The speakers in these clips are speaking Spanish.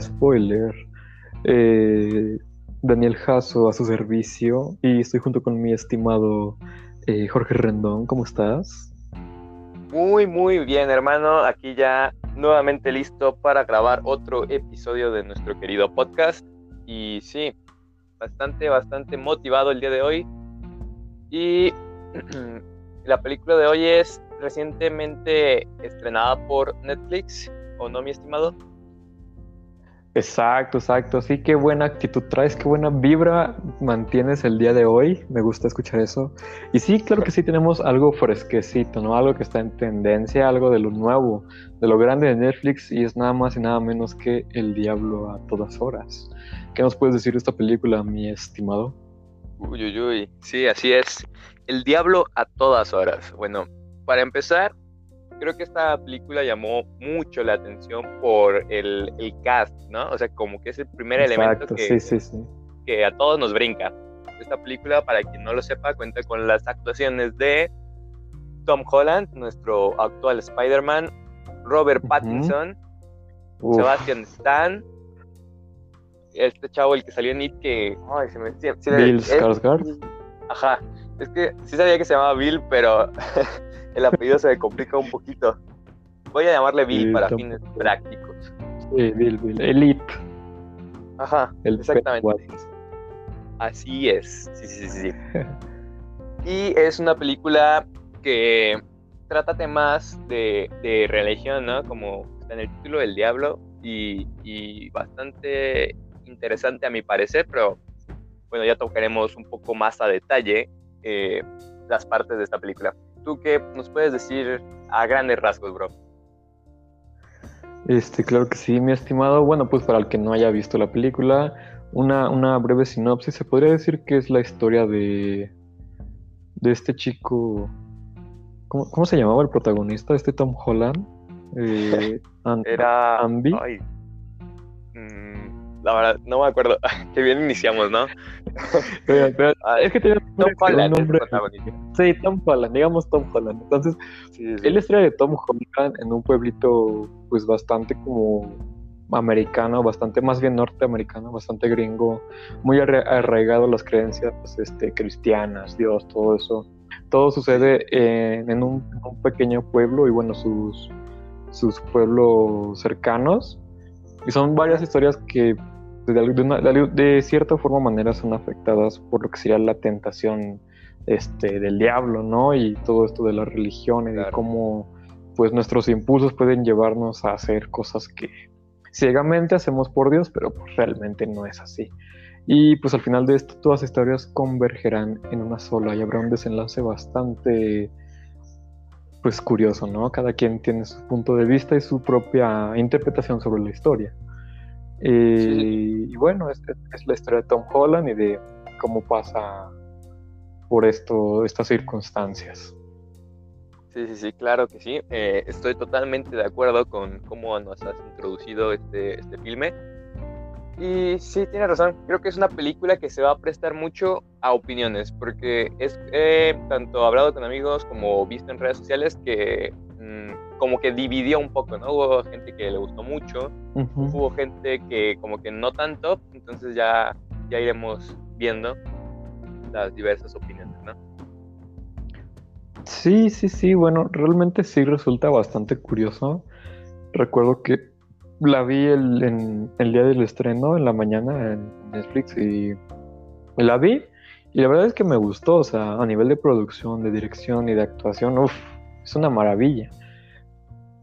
spoiler. Eh, Daniel Jasso a su servicio y estoy junto con mi estimado eh, Jorge Rendón. ¿Cómo estás? Muy, muy bien, hermano. Aquí ya nuevamente listo para grabar otro episodio de nuestro querido podcast. Y sí, bastante, bastante motivado el día de hoy. Y la película de hoy es recientemente estrenada por Netflix, ¿o no, mi estimado? Exacto, exacto. Sí, qué buena actitud traes, qué buena vibra mantienes el día de hoy. Me gusta escuchar eso. Y sí, claro que sí tenemos algo fresquecito, ¿no? Algo que está en tendencia, algo de lo nuevo, de lo grande de Netflix y es nada más y nada menos que El Diablo a todas horas. ¿Qué nos puedes decir de esta película, mi estimado? Uy, uy, uy. Sí, así es. El Diablo a todas horas. Bueno, para empezar, creo que esta película llamó mucho la atención por el, cast, ¿no? O sea, como que es el primer elemento que, que a todos nos brinca. Esta película, para quien no lo sepa, cuenta con las actuaciones de Tom Holland, nuestro actual Spider-Man, Robert Pattinson, Sebastian Stan, este chavo, el que salió en It, que... Ay, se me... Bill Skarsgård. Ajá, es que sí sabía que se llamaba Bill, pero el apellido se me complica un poquito. Voy a llamarle Bill para fines prácticos. Sí, Bill, Bill. Elite. Ajá, exactamente. Así es. Sí, sí, sí, sí. y es una película que trata temas de, de religión, ¿no? Como está en el título del diablo y, y bastante interesante a mi parecer, pero bueno, ya tocaremos un poco más a detalle eh, las partes de esta película. ¿Tú qué nos puedes decir a grandes rasgos, bro? Este, claro que sí, mi estimado. Bueno, pues para el que no haya visto la película, una, una breve sinopsis. Se podría decir que es la historia de, de este chico. ¿Cómo, se llamaba el protagonista? Este Tom Holland. Eh, Era. Ambi. La verdad, no me acuerdo. Qué bien iniciamos, ¿no? Es que tiene Tom Holland, nombre. Sí, Tom Holland, digamos Tom Holland. Entonces, él es la historia de Tom Holland en un pueblito, pues bastante como americano, bastante más bien norteamericano, bastante gringo, muy arraigado a las creencias este, cristianas, Dios, todo eso. Todo sucede en, un, un, pequeño pueblo y bueno, sus, sus pueblos cercanos. Y son varias historias que de, cierta forma manera son afectadas por lo que sería la tentación este, del diablo, ¿no? Y todo esto de la religión y de cómo pues nuestros impulsos pueden llevarnos a hacer cosas que ciegamente hacemos por Dios, pero pues, realmente no es así. Y pues al final de esto todas las historias convergerán en una sola y habrá un desenlace bastante pues curioso, ¿no? Cada quien tiene su punto de vista y su propia interpretación sobre la historia. Y bueno, es, la historia de Tom Holland y de cómo pasa por esto, estas circunstancias. Sí, sí, sí, claro que sí. Eh, estoy totalmente de acuerdo con cómo nos has introducido este, este filme. Y sí, tiene razón. Creo que es una película que se va a prestar mucho a opiniones, porque es tanto hablado con amigos como visto en redes sociales que como que dividió un poco, ¿no? Hubo gente que le gustó mucho, hubo gente que como que no tanto, entonces ya, ya iremos viendo las diversas opiniones, ¿no? Sí, sí, sí, bueno, realmente sí resulta bastante curioso. Recuerdo que la vi el, en, el día del estreno, en la mañana en Netflix y la vi y la verdad es que me gustó, o sea, a nivel de producción, de dirección y de actuación, uff, es una maravilla.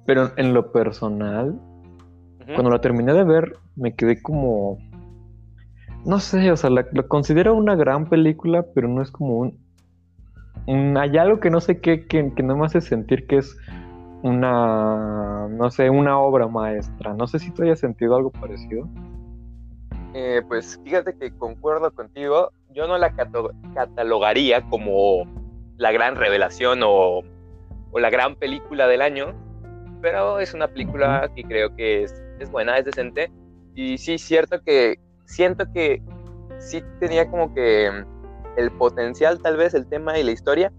Pero en lo personal, cuando la terminé de ver, me quedé como, no sé, o sea, la, considero una gran película, pero no es como un, hay algo que no sé qué, que, que no me hace sentir que es una, no sé, una obra maestra. No sé si tú hayas sentido algo parecido. Eh, pues fíjate que concuerdo contigo. Yo no la catalogaría como la gran revelación o, o, la gran película del año, pero es una película que creo que es, es buena, es decente. Y sí, cierto que siento que sí tenía como que el potencial, tal vez, el tema y la historia,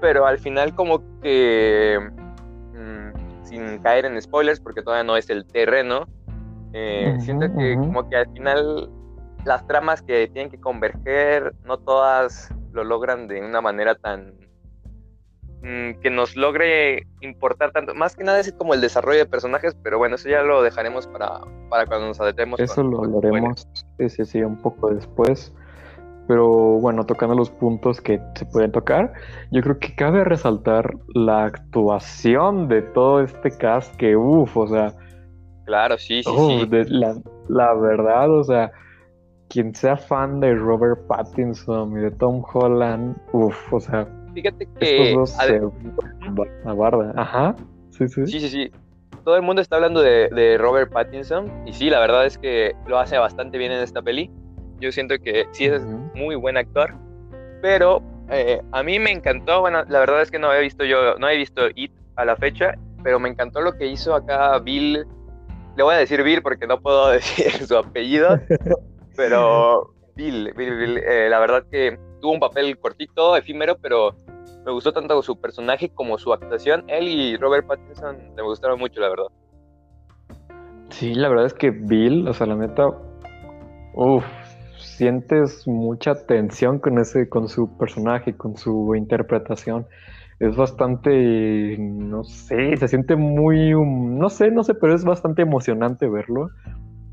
pero al final como que sin caer en spoilers porque todavía no es el terreno, Eh, siento que como que al final las tramas que tienen que converger, no todas lo logran de una manera tan mm, que nos logre importar tanto. Más que nada es como el desarrollo de personajes, pero bueno, eso ya lo dejaremos para, para cuando nos adentremos. Eso lo hablaremos, sí, sí, un poco después. Pero bueno, tocando los puntos que se pueden tocar, yo creo que cabe resaltar la actuación de todo este cast que, uff, o sea... Claro, sí, sí, sí. la, la, verdad, o sea, quien sea fan de Robert Pattinson y de Tom Holland, uff, o sea... Fíjate que... Estos dos se... barda, ajá, sí, sí. Sí, sí, sí. Todo el mundo está hablando de, de Robert Pattinson y sí, la verdad es que lo hace bastante bien en esta peli yo siento que sí es muy buen actor, pero eh, a mí me encantó, bueno, la verdad es que no había visto yo, no he visto It a la fecha, pero me encantó lo que hizo acá Bill, le voy a decir Bill porque no puedo decir su apellido, pero Bill, Bill, Bill eh, la verdad que tuvo un papel cortito, efímero, pero me gustó tanto su personaje como su actuación. Él y Robert Pattinson me gustaron mucho, la verdad. Sí, la verdad es que Bill, o sea, la neta, uff, sientes mucha tensión con ese, con su personaje, con su interpretación. Es bastante, no sé, se siente muy, no sé, no sé, pero es bastante emocionante verlo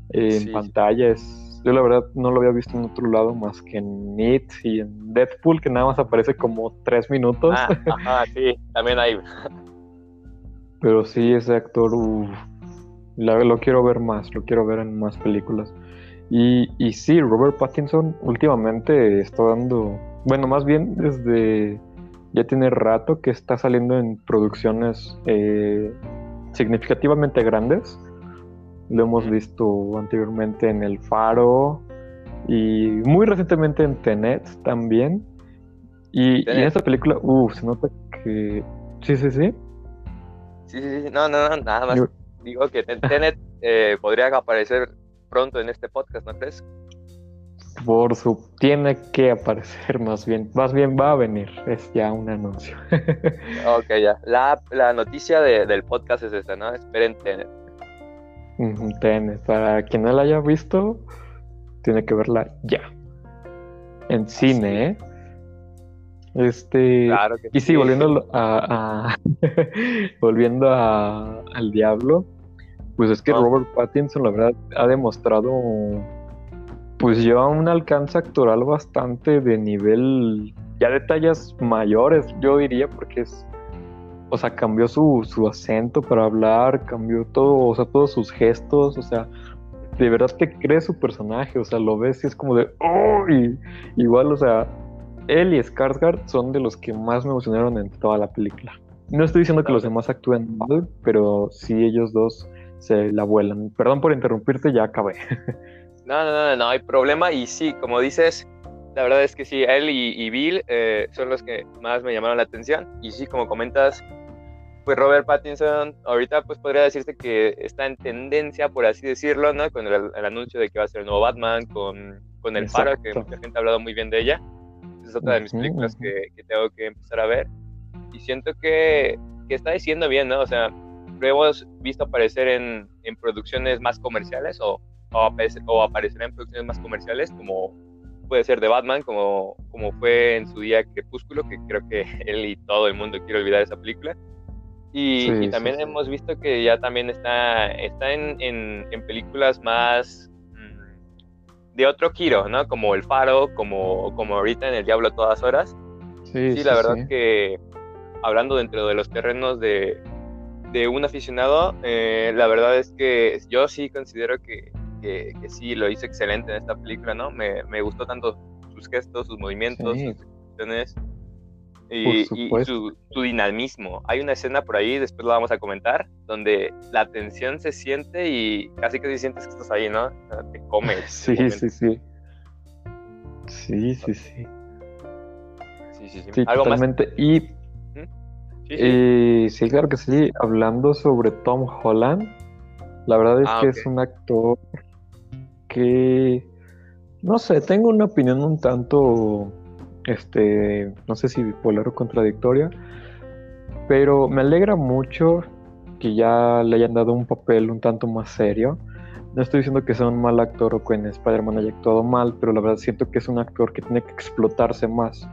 en pantalla. Yo la verdad no lo había visto en otro lado más que en It y en Deadpool, que nada más aparece como tres minutos. Ah, ajá, sí, también hay. pero sí, ese actor, lo quiero ver más, lo quiero ver en más películas. Y, y sí, Robert Pattinson últimamente está dando, bueno, más bien desde, ya tiene rato que está saliendo en producciones eh, significativamente grandes. Lo hemos visto anteriormente en El Faro y muy recientemente en Tenet también. Y, en esta película, uff, se nota que... Sí, sí, sí. Sí, sí, sí. No, no, no, nada más. Digo que Tenet eh, podría aparecer pronto en este podcast, ¿no crees? Por su tiene que aparecer más bien, más bien va a venir, es ya un anuncio. ok, ya. La, la noticia de, del podcast es esta, ¿no? Esperen Tenet. Tenet, para quien no la haya visto, tiene que verla ya. En cine, ¿eh? Este. Claro que y sí, volviendo a, a volviendo a, al diablo. Pues es que Robert Pattinson, la verdad, ha demostrado, pues lleva un alcance actoral bastante de nivel, ya de tallas mayores, yo diría, porque es, o sea, cambió su, su acento para hablar, cambió todo, o sea, todos sus gestos, o sea, de verdad te crees su personaje, o sea, lo ves y es como de, oh, igual, o sea, él y Skarsgård son de los que más me emocionaron en toda la película. No estoy diciendo que los demás actúen mal, pero sí ellos dos se la vuelan. Perdón por interrumpirte, ya acabé. No, no, no, no hay problema. Y sí, como dices, la verdad es que sí, él y, Bill eh, son los que más me llamaron la atención. Y sí, como comentas, pues Robert Pattinson ahorita pues podría decirse que está en tendencia, por así decirlo, ¿no? Con el, anuncio de que va a ser el nuevo Batman, con, con El Faro, que mucha gente ha hablado muy bien de ella. Es otra de mis películas que, que, tengo que empezar a ver. Y siento que, que está diciendo bien, ¿no? O sea, lo hemos visto aparecer en, en producciones más comerciales o, o, aparecerá en producciones más comerciales como puede ser de Batman, como, como fue en su día Crepúsculo, que creo que él y todo el mundo quiere olvidar esa película. Y, también hemos visto que ya también está, está en, en, películas más mm, de otro giro, ¿no? Como El Faro, como, como ahorita en El Diablo a todas horas. Sí, sí la verdad que hablando dentro de los terrenos de, de un aficionado, eh, la verdad es que yo sí considero que, que, sí lo hizo excelente en esta película, ¿no? Me, me gustó tanto sus gestos, sus movimientos, sus expresiones y, su, su, dinamismo. Hay una escena por ahí, después la vamos a comentar, donde la tensión se siente y casi que sientes que estás ahí, ¿no? te comes. Sí, sí, sí. Sí, sí, sí. Sí, sí, sí. ¿Algo totalmente. Más? Y Sí, sí. claro que sí. Hablando sobre Tom Holland, la verdad es ah, que es un actor que, no sé, tengo una opinión un tanto, este, no sé si bipolar o contradictoria, pero me alegra mucho que ya le hayan dado un papel un tanto más serio, no estoy diciendo que sea un mal actor o que en Spider-Man haya actuado mal, pero la verdad siento que es un actor que tiene que explotarse más.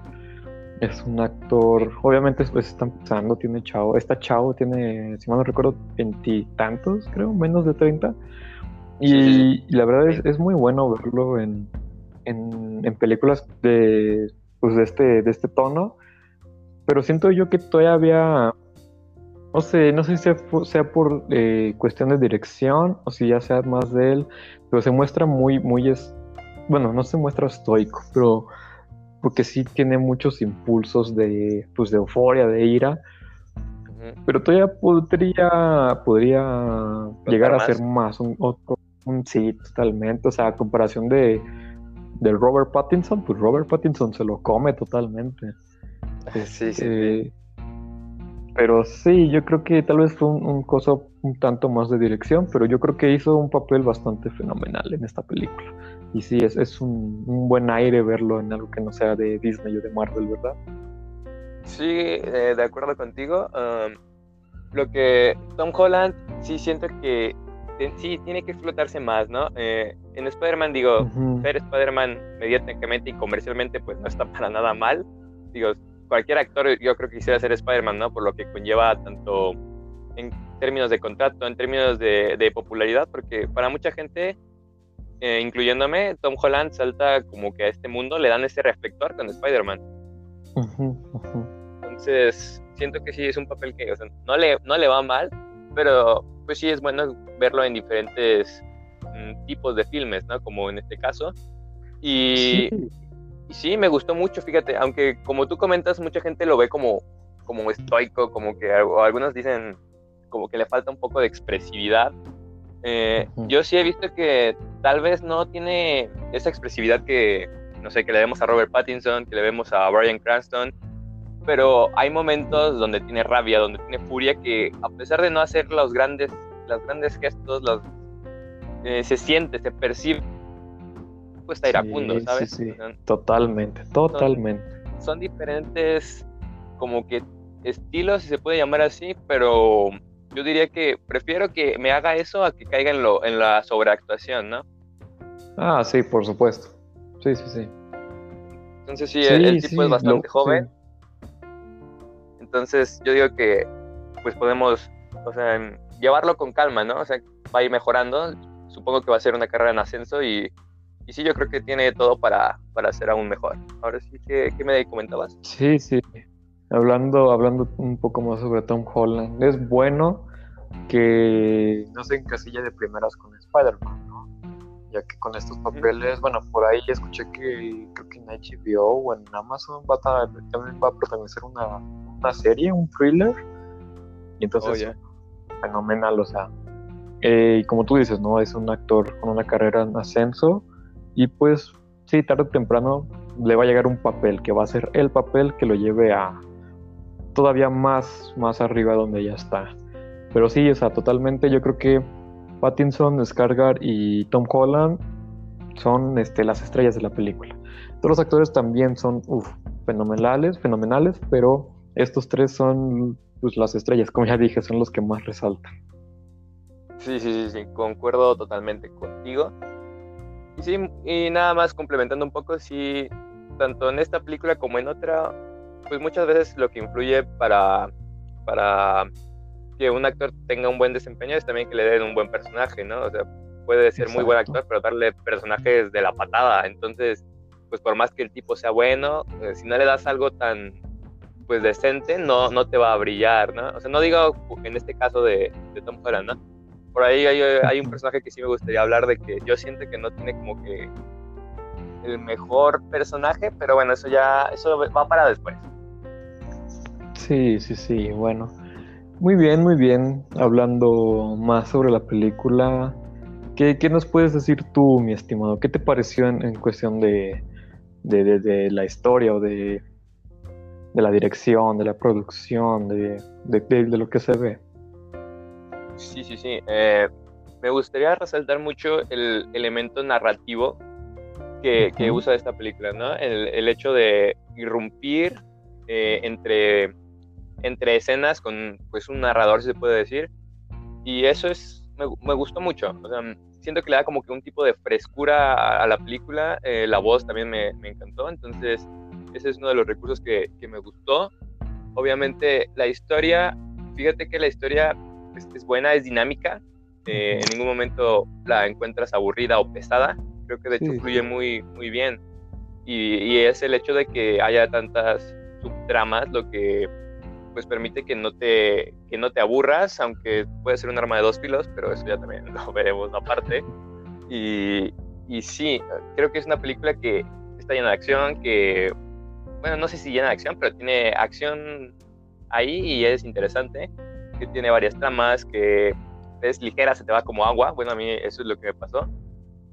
Es un actor, obviamente pues está empezando, tiene chavo, esta chavo tiene, si mal no recuerdo, veintitantos, creo, menos de treinta. Y, la verdad es, es, muy bueno verlo en, en, en, películas de, pues de, este, de este tono. Pero siento yo que todavía no sé, no sé si sea, por eh, cuestión de dirección o si ya sea más de él, pero se muestra muy, muy, es, bueno, no se muestra estoico, pero porque sí tiene muchos impulsos de, pues, de euforia, de ira, pero todavía podría, podría llegar a ser más, un, otro, un, sí, totalmente, o sea, a comparación de, de Robert Pattinson, pues Robert Pattinson se lo come totalmente. Sí, sí. Este, pero sí, yo creo que tal vez fue un, un cosa un tanto más de dirección, pero yo creo que hizo un papel bastante fenomenal en esta película. Y sí, es, es un, buen aire verlo en algo que no sea de Disney o de Marvel, ¿verdad? Sí, eh, de acuerdo contigo. lo que Tom Holland sí siento que sí tiene que explotarse más, ¿no? Eh, en Spider-Man, digo, ser Spider-Man mediáticamente y comercialmente, pues no está para nada mal. Digo, cualquier actor yo creo que quisiera ser Spider-Man, ¿no? Por lo que conlleva tanto en términos de contrato, en términos de, popularidad, porque para mucha gente, eh, incluyéndome, Tom Holland salta como que a este mundo le dan ese reflector con Spider-Man. Entonces, siento que sí es un papel que, o sea, no le, no le va mal, pero pues sí es bueno verlo en diferentes tipos de filmes, ¿no? Como en este caso. Y, y sí, me gustó mucho, fíjate, aunque como tú comentas, mucha gente lo ve como, como estoico, como que algunos dicen como que le falta un poco de expresividad. Eh, yo sí he visto que tal vez no tiene esa expresividad que, no sé, que le vemos a Robert Pattinson, que le vemos a Brian Cranston, pero hay momentos donde tiene rabia, donde tiene furia, que a pesar de no hacer los grandes, los grandes gestos, los, eh, se siente, se percibe está iracundo, ¿sabes? Sí, totalmente, totalmente. Son, diferentes como que estilos, si se puede llamar así, pero yo diría que prefiero que me haga eso a que caiga en, lo, en la sobreactuación, ¿no? Ah, sí, por supuesto. Sí, sí, sí. Entonces sí, el, tipo es bastante joven. Entonces yo digo que pues podemos, o sea, llevarlo con calma, ¿no? O sea, va a ir mejorando. Supongo que va a ser una carrera en ascenso y y sí, yo creo que tiene todo para, para ser aún mejor. Ahora sí, ¿qué, qué me comentabas? Sí, sí. Hablando, hablando un poco más sobre Tom Holland, es bueno que no se encasilla de primeras con Spider-Man, ¿no? Ya que con estos papeles, bueno, por ahí escuché que creo que en HBO o en Amazon va a, también va a protagonizar una, una serie, un thriller. Y entonces, oh, fenomenal, o sea. Eh, y como tú dices, ¿no? Es un actor con una carrera en ascenso y pues sí, tarde o temprano le va a llegar un papel que va a ser el papel que lo lleve a todavía más, más arriba donde ya está. Pero sí, o sea, totalmente yo creo que Pattinson, Skargar y Tom Holland son este, las estrellas de la película. Todos los actores también son fenomenales, fenomenales, pero estos tres son pues, las estrellas, como ya dije, son los que más resaltan. Sí, sí, sí, sí, concuerdo totalmente contigo. Y sí, y nada más complementando un poco, sí, tanto en esta película como en otra, pues muchas veces lo que influye para, para que un actor tenga un buen desempeño es también que le den un buen personaje, ¿no? O sea, puede ser muy buen actor, pero darle personajes de la patada. Entonces, pues por más que el tipo sea bueno, eh, si no le das algo tan pues decente, no, no te va a brillar, ¿no? O sea, no digo en este caso de, de Tom Holland, ¿no? Por ahí hay, un personaje que sí me gustaría hablar de que yo siento que no tiene como que el mejor personaje, pero bueno, eso ya eso va para después. Sí, sí, sí, bueno. Muy bien, muy bien. Hablando más sobre la película, ¿qué, nos puedes decir tú, mi estimado? ¿Qué te pareció en, cuestión de, de, la historia o de, de la dirección, de la producción, de, de lo que se ve? Sí, sí, sí. Eh, me gustaría resaltar mucho el elemento narrativo que, usa esta película, ¿no? El, hecho de irrumpir eh, entre, entre escenas con pues un narrador, si se puede decir. Y eso es me, gustó mucho. siento que le da como que un tipo de frescura a, la película. Eh, la voz también me, me, encantó. Entonces, ese es uno de los recursos que, que me gustó. Obviamente, la historia, fíjate que la historia es, buena, es dinámica. Eh, en ningún momento la encuentras aburrida o pesada. Creo que de hecho fluye muy, muy bien. Y, y, es el hecho de que haya tantas subtramas lo que pues permite que no te que no te aburras aunque puede ser un arma de dos filos pero eso ya también lo veremos aparte y, y sí creo que es una película que está llena de acción que bueno no sé si llena de acción pero tiene acción ahí y es interesante que tiene varias tramas que es ligera se te va como agua bueno a mí eso es lo que me pasó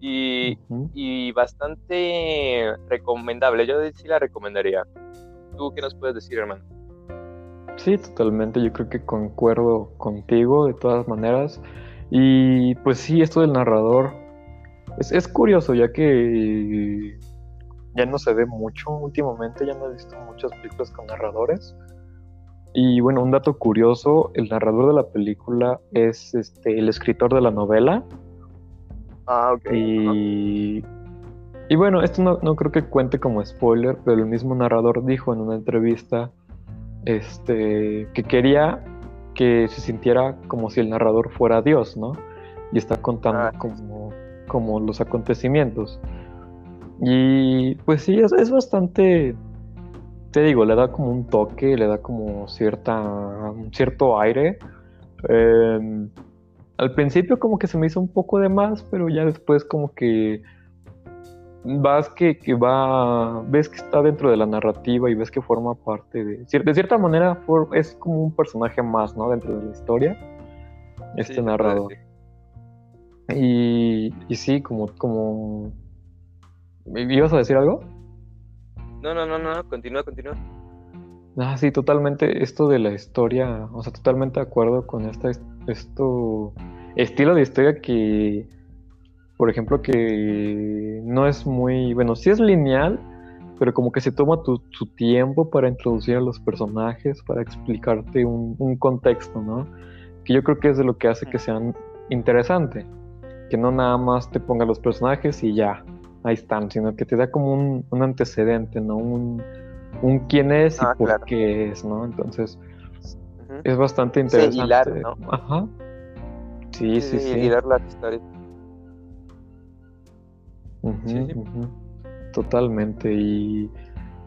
y, y bastante recomendable yo sí la recomendaría ¿Tú qué nos puedes decir, hermano? Sí, totalmente. Yo creo que concuerdo contigo de todas maneras. Y pues sí, esto del narrador es, es curioso, ya que ya no se ve mucho últimamente, ya no he visto muchas películas con narradores. Y bueno, un dato curioso, el narrador de la película es este el escritor de la novela. Ah, ok. Y, y bueno, esto no, no, creo que cuente como spoiler, pero el mismo narrador dijo en una entrevista este, que quería que se sintiera como si el narrador fuera Dios, ¿no? Y está contando ah. como, como los acontecimientos. Y pues sí, es, es, bastante, te digo, le da como un toque, le da como cierta, un cierto aire. Em, al principio como que se me hizo un poco de más, pero ya después como que vas que, que, va, ves que está dentro de la narrativa y ves que forma parte de, de cierta manera es como un personaje más, ¿no? Dentro de la historia, este narrador. Y, y sí, como, como, ¿ibas a decir algo? No, no, no, no, continúa, continúa. Ah, sí, totalmente, esto de la historia, o sea, totalmente de acuerdo con esta, esto, estilo de historia que por ejemplo, que no es muy, bueno, sí es lineal, pero como que se toma tu, tiempo para introducir a los personajes, para explicarte un, contexto, ¿no? Que yo creo que es de lo que hace que sean interesante, que no nada más te ponga los personajes y ya, ahí están, sino que te da como un, antecedente, ¿no? Un, un, quién es y ah, por qué es, ¿no? Entonces, es bastante interesante. ¿no? Ajá. Sí, sí, sí. sí. las historias. Totalmente. Y,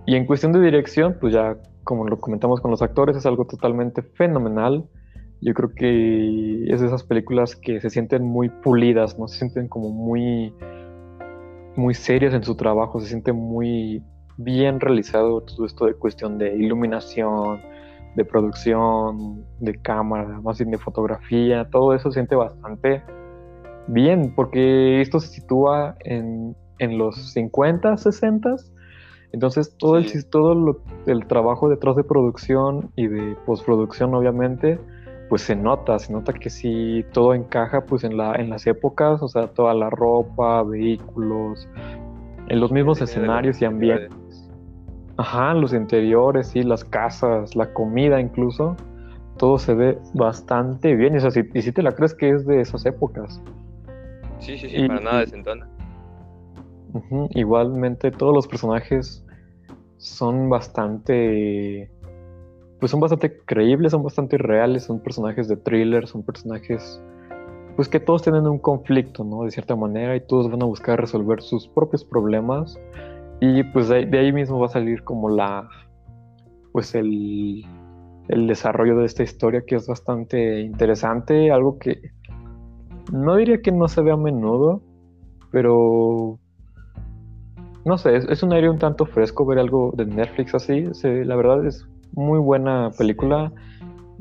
en cuestión de dirección, pues ya como lo comentamos con los actores, es algo totalmente fenomenal. Yo creo que es de esas películas que se sienten muy pulidas, ¿no? Se sienten como muy, muy serias en su trabajo, se siente muy bien realizado todo esto de cuestión de iluminación, de producción, de cámara, más bien de fotografía, todo eso se siente bastante bien, porque esto se sitúa en, los 50, 60. Entonces todo, el, todo el trabajo detrás de producción y de postproducción obviamente, pues se nota, se nota que sí todo encaja pues en, la, en las épocas, o sea, toda la ropa, vehículos, en los mismos escenarios y ambientes. Ajá, los interiores, sí, las casas, la comida incluso, todo se ve bastante bien. Y, si, y si te la crees que es de esas épocas. Sí, sí, sí, para nada desentona. igualmente todos los personajes son bastante pues son bastante creíbles, son bastante reales, son personajes de thriller, son personajes pues que todos tienen un conflicto, ¿no? De cierta manera y todos van a buscar resolver sus propios problemas y pues de, ahí mismo va a salir como la pues el, el desarrollo de esta historia que es bastante interesante, algo que no diría que no se ve a menudo, pero no sé, es, un aire un tanto fresco ver algo de Netflix así. la verdad es muy buena película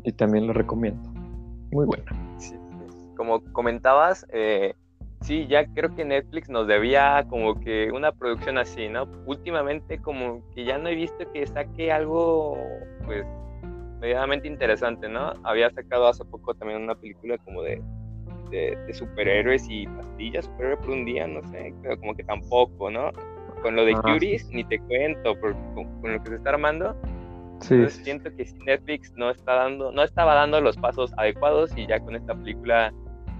y también lo recomiendo. Muy buena. Como comentabas, eh, sí, ya creo que Netflix nos debía como que una producción así, ¿no? Últimamente como que ya no he visto que saque algo, pues, medianamente interesante, ¿no? Había sacado hace poco también una película como de de, superhéroes y pastillas, superhéroe por un día, no sé, pero como que tampoco, ¿no? Con lo de ah, ni te cuento, con, lo que se está armando. Sí. siento que Netflix no está dando, no estaba dando los pasos adecuados y ya con esta película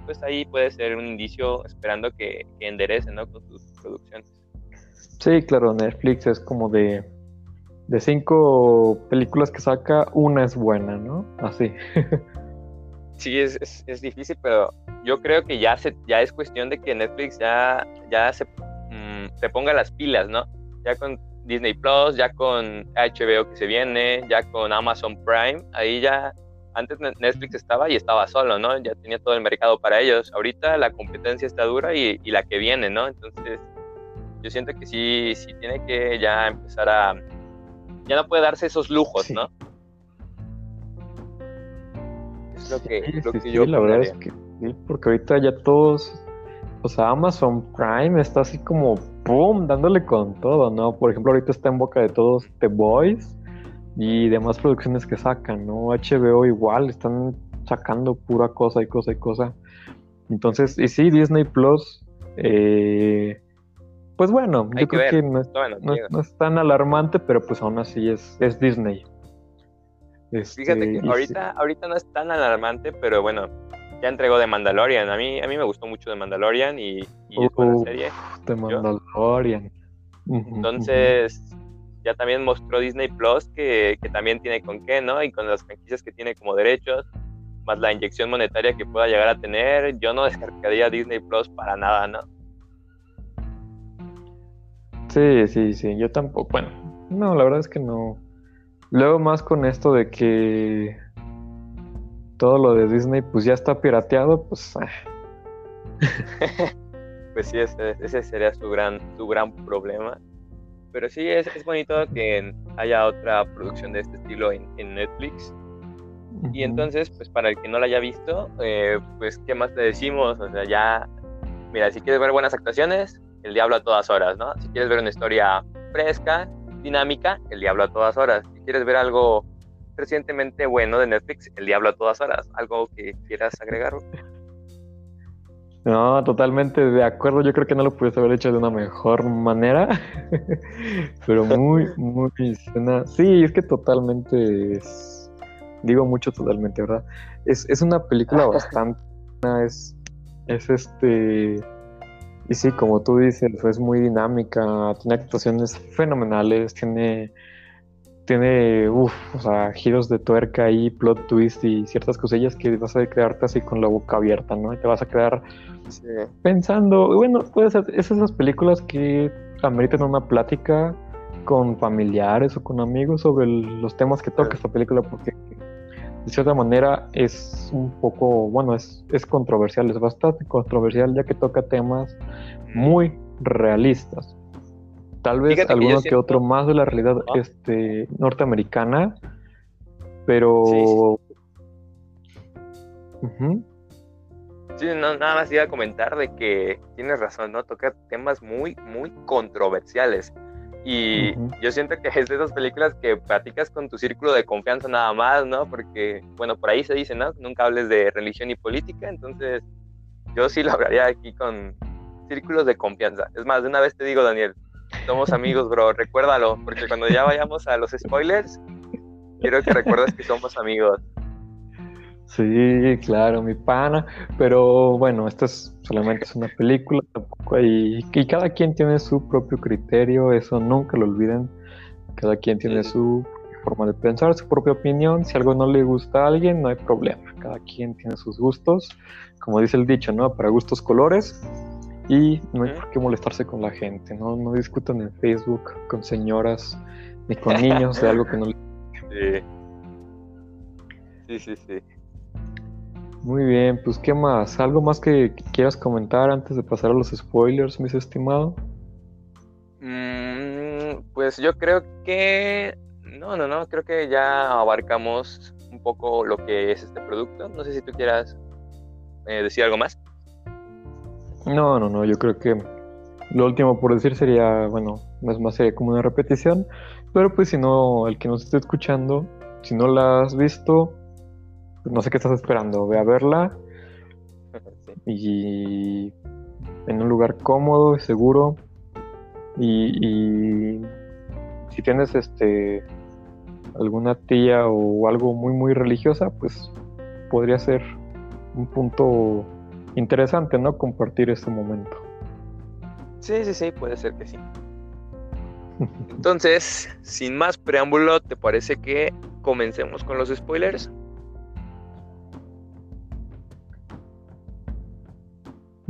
pues ahí puede ser un indicio esperando que, que enderecen, ¿no? Con sus producciones. Sí, claro, Netflix es como de, de cinco películas que saca, una es buena, ¿no? Así. sí, es, es, difícil, pero yo creo que ya, se, ya es cuestión de que Netflix ya, ya se, mm, se ponga las pilas, ¿no? Ya con Disney Plus, ya con HBO que se viene, ya con Amazon Prime, ahí ya antes Netflix estaba y estaba solo, ¿no? Ya tenía todo el mercado para ellos. Ahorita la competencia está dura y, y la que viene, ¿no? Entonces, yo siento que sí, sí tiene que ya empezar a... Ya no puede darse esos lujos, ¿no? Es lo que, lo que yo... la verdad es que sí, porque ahorita ya todos... O sea, Amazon Prime está así como ¡pum! dándole con todo, ¿no? Por ejemplo, ahorita está en boca de todos The Boys y demás producciones que sacan, ¿no? HBO igual, están sacando pura cosa y cosa y cosa. Entonces, y sí, Disney Plus, eh, pues bueno, yo creo que, no, es, tan alarmante, pero pues aún así es, es Disney. Este, Fíjate que ahorita, ahorita no es tan alarmante, pero bueno, ya entregó de Mandalorian. A mí, a mí me gustó mucho de Mandalorian y, y es buena serie. De Mandalorian. Entonces, ya también mostró Disney Plus que, que, también tiene con qué, ¿no? Y con las franquicias que tiene como derechos, más la inyección monetaria que pueda llegar a tener, yo no descargaría Disney Plus para nada, ¿no? Sí, sí, sí, yo tampoco. Bueno, no, la verdad es que no. Luego más con esto de que todo lo de Disney pues ya está pirateado, pues... Ah. pues sí, ese, sería su gran, su gran problema. Pero sí, es, es bonito que haya otra producción de este estilo en, Netflix. Y entonces, pues para el que no la haya visto, eh, pues ¿qué más te decimos? O sea, ya, mira, si quieres ver buenas actuaciones, el Diablo a todas horas, ¿no? Si quieres ver una historia fresca, dinámica, El Diablo a todas horas. Si quieres ver algo recientemente bueno de Netflix, El Diablo a todas horas. ¿Algo que quieras agregar? No, totalmente de acuerdo. Yo creo que no lo pudiese haber hecho de una mejor manera. Pero muy, muy Sí, es que totalmente es. Digo mucho totalmente, ¿verdad? Es, es una película bastante. Es, es este y sí, como tú dices, es muy dinámica, tiene actuaciones fenomenales, tiene, tiene uff, o sea, giros de tuerca y plot twist y ciertas cosillas que vas a quedarte así con la boca abierta, ¿no? Y te vas a quedar pensando, bueno, puede ser, es esas películas que ameritan una plática con familiares o con amigos sobre los temas que toca esta película, porque de cierta manera es un poco, bueno, es, es controversial, es bastante controversial ya que toca temas muy realistas. Tal vez alguno que, otro más de la realidad este, norteamericana, pero... Sí, no, nada más iba a comentar de que tienes razón, ¿no? Toca temas muy, muy controversiales. Y yo siento que es de esas películas que platicas con tu círculo de confianza nada más, ¿no? Porque, bueno, por ahí se dice, ¿no? Nunca hables de religión y política, entonces yo sí lo hablaría aquí con círculos de confianza. Es más, de una vez te digo, Daniel, somos amigos, bro, recuérdalo, porque cuando ya vayamos a los spoilers, quiero que recuerdes que somos amigos. Sí, claro, mi pana. Pero bueno, esto es solamente es una película, tampoco hay. Y cada quien tiene su propio criterio, eso nunca lo olviden. Cada quien tiene su forma de pensar, su propia opinión. Si algo no le gusta a alguien, no hay problema. Cada quien tiene sus gustos. Como dice el dicho, ¿no? Para gustos colores. Y no hay por qué molestarse con la gente, ¿no? No discutan en Facebook con señoras ni con niños de algo que no les Sí. Sí, sí, sí. Muy bien, pues ¿qué más? ¿Algo más que quieras comentar antes de pasar a los spoilers, mis estimados? Mm, pues yo creo que... No, no, no, creo que ya abarcamos un poco lo que es este producto. No sé si tú quieras eh, decir algo más. No, no, no, yo creo que lo último por decir sería, bueno, más más sería como una repetición, pero pues si no, el que nos esté escuchando, si no la has visto, no sé qué estás esperando, ve a verla y en un lugar cómodo y seguro y, si tienes este alguna tía o algo muy muy religiosa pues podría ser un punto interesante, ¿no? Compartir ese momento. Sí, sí, sí, puede ser que sí. Entonces, sin más preámbulo, ¿te parece que comencemos con los spoilers?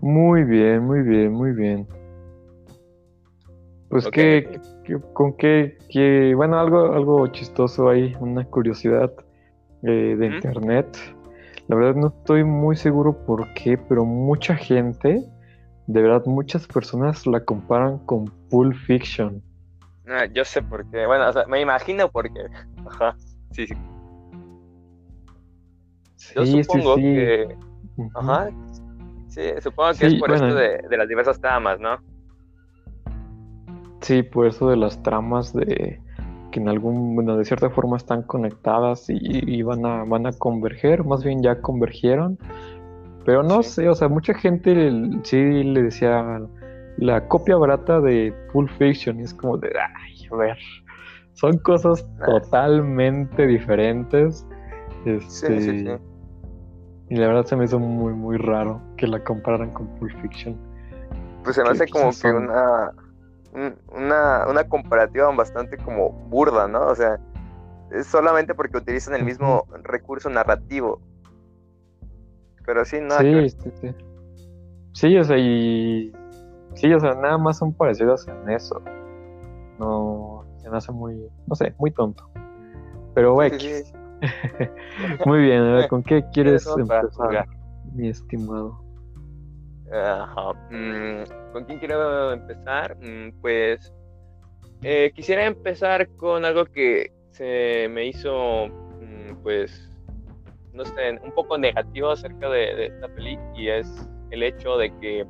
Muy bien, muy bien, muy bien. Pues que, con qué, bueno, algo, algo chistoso ahí, una curiosidad eh, de internet. La verdad no estoy muy seguro por qué, pero mucha gente, de verdad muchas personas la comparan con Pulp Fiction. Ah, yo sé por qué. Bueno, o sea, me imagino por qué. Ajá. Sí, sí. Yo supongo que. Ajá. Sí, supongo que es por esto de, de, las diversas tramas, ¿no? Sí, por eso de las tramas de que en algún, bueno, de cierta forma están conectadas y, van a van a converger, más bien ya convergieron. Pero no sé, o sea, mucha gente sí le decía la copia barata de Pulp Fiction y es como de, ay, a ver, son cosas ah. totalmente diferentes. Este, sí, sí, sí. Y la verdad se me hizo muy, muy raro que la compararan con Pulp Fiction. Pues se me hace como que una, una, una comparativa bastante como burda, ¿no? O sea, es solamente porque utilizan el mismo recurso narrativo. Pero sí, no. Sí, sí, sí. Sí, o sea, y Sí, o sea, nada más son parecidos en eso. No, se me hace muy, no sé, muy tonto. Pero, güey, muy bien, a ver, ¿con qué quieres empezar, mi estimado? Mm, ¿Con quién quiero empezar? Mm, pues eh, quisiera empezar con algo que se me hizo, mm, pues, no sé, un poco negativo acerca de, de esta peli y es el hecho de que